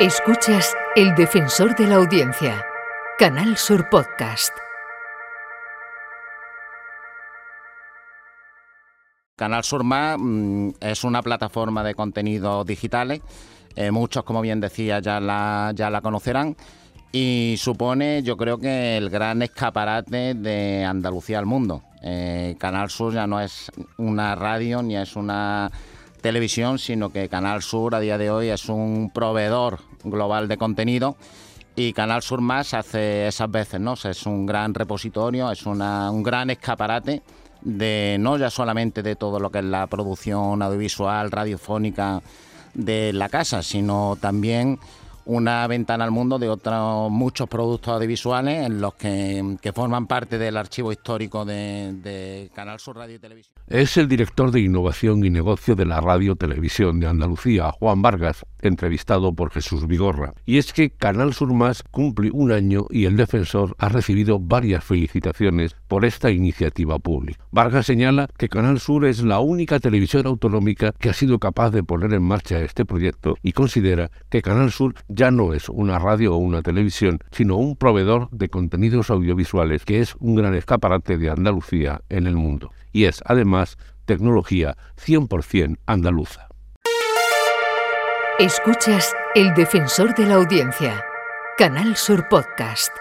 Escuchas El Defensor de la Audiencia, Canal Sur Podcast. Canal Sur Más mm, es una plataforma de contenidos digitales. Eh, muchos, como bien decía, ya la, ya la conocerán. Y supone, yo creo que el gran escaparate de Andalucía al mundo. Eh, Canal Sur ya no es una radio ni es una televisión, sino que Canal Sur a día de hoy es un proveedor global de contenido y Canal Sur Más hace esas veces, ¿no? es un gran repositorio, es un gran escaparate de no ya solamente de todo lo que es la producción audiovisual, radiofónica de la casa, sino también una ventana al mundo de otros muchos productos audiovisuales en los que, forman parte del archivo histórico de, Canal Sur Radio y Televisión. Es el director de Innovación y Negocio de la Radio Televisión de Andalucía, Juan Vargas, entrevistado por Jesús Vigorra. Y es que Canal Sur Más cumple un año y el defensor ha recibido varias felicitaciones por esta iniciativa pública. Vargas señala que Canal Sur es la única televisión autonómica que ha sido capaz de poner en marcha este proyecto y considera que Canal Sur ya no es una radio o una televisión, sino un proveedor de contenidos audiovisuales que es un gran escaparate de Andalucía en el mundo. Y es, además, tecnología 100% andaluza. Escuchas El Defensor de la Audiencia, Canal Sur Podcast.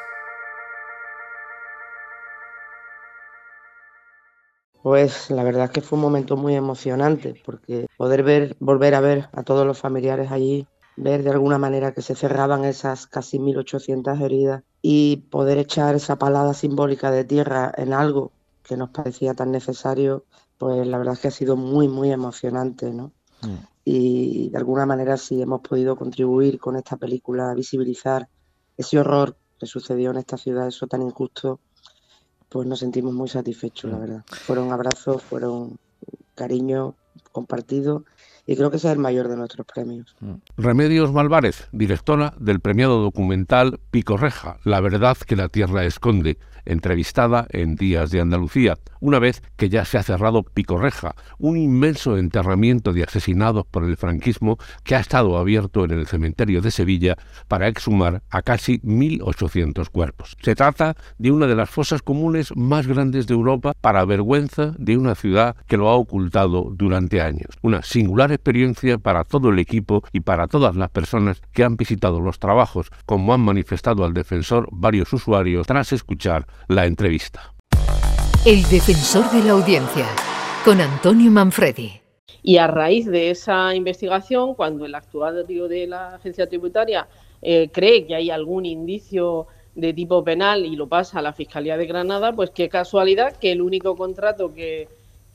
Pues la verdad es que fue un momento muy emocionante porque poder ver, volver a ver a todos los familiares allí ver de alguna manera que se cerraban esas casi 1.800 heridas y poder echar esa palada simbólica de tierra en algo que nos parecía tan necesario, pues la verdad es que ha sido muy, muy emocionante, ¿no? Mm. Y de alguna manera si hemos podido contribuir con esta película a visibilizar ese horror que sucedió en esta ciudad, eso tan injusto, pues nos sentimos muy satisfechos, la mm. verdad. Fueron abrazos, fueron cariño compartido y creo que es el mayor de nuestros premios. Mm. Remedios Malvarez, directora del premiado documental Pico Reja, La verdad que la tierra esconde, entrevistada en Días de Andalucía, una vez que ya se ha cerrado Picorreja, un inmenso enterramiento de asesinados por el franquismo que ha estado abierto en el cementerio de Sevilla para exhumar a casi 1.800 cuerpos. Se trata de una de las fosas comunes más grandes de Europa para vergüenza de una ciudad que lo ha ocultado durante años. Una singular experiencia para todo el equipo y para todas las personas que han visitado los trabajos, como han manifestado al defensor varios usuarios tras escuchar la entrevista. El defensor de la audiencia, con Antonio Manfredi. Y a raíz de esa investigación, cuando el actuario de la agencia tributaria eh, cree que hay algún indicio de tipo penal y lo pasa a la Fiscalía de Granada, pues qué casualidad que el único contrato que,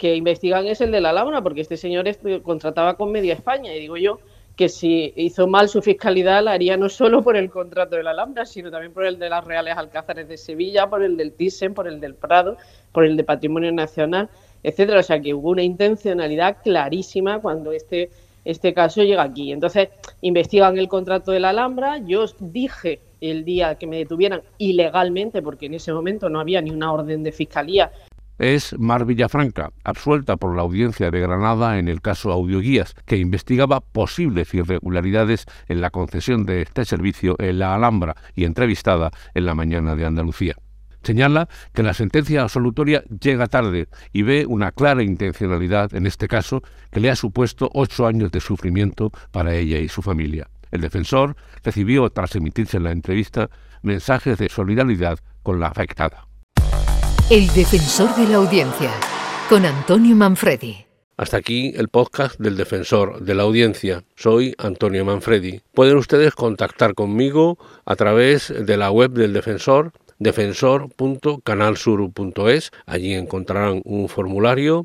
que investigan es el de la Alhambra, porque este señor contrataba con Media España. Y digo yo, que si hizo mal su fiscalidad la haría no solo por el contrato de la Alhambra, sino también por el de las Reales Alcázares de Sevilla, por el del Thyssen, por el del Prado, por el de Patrimonio Nacional, etcétera. O sea que hubo una intencionalidad clarísima cuando este, este caso llega aquí. Entonces, investigan el contrato de la Alhambra. Yo dije el día que me detuvieran ilegalmente, porque en ese momento no había ni una orden de fiscalía es Mar Villafranca, absuelta por la audiencia de Granada en el caso Audioguías, que investigaba posibles irregularidades en la concesión de este servicio en la Alhambra y entrevistada en la mañana de Andalucía. Señala que la sentencia absolutoria llega tarde y ve una clara intencionalidad en este caso que le ha supuesto ocho años de sufrimiento para ella y su familia. El defensor recibió, tras emitirse la entrevista, mensajes de solidaridad con la afectada. El defensor de la audiencia, con Antonio Manfredi. Hasta aquí el podcast del defensor de la audiencia. Soy Antonio Manfredi. Pueden ustedes contactar conmigo a través de la web del defensor defensor.canalsur.es. Allí encontrarán un formulario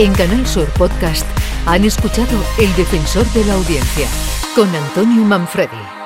En Canal Sur Podcast han escuchado El Defensor de la Audiencia con Antonio Manfredi.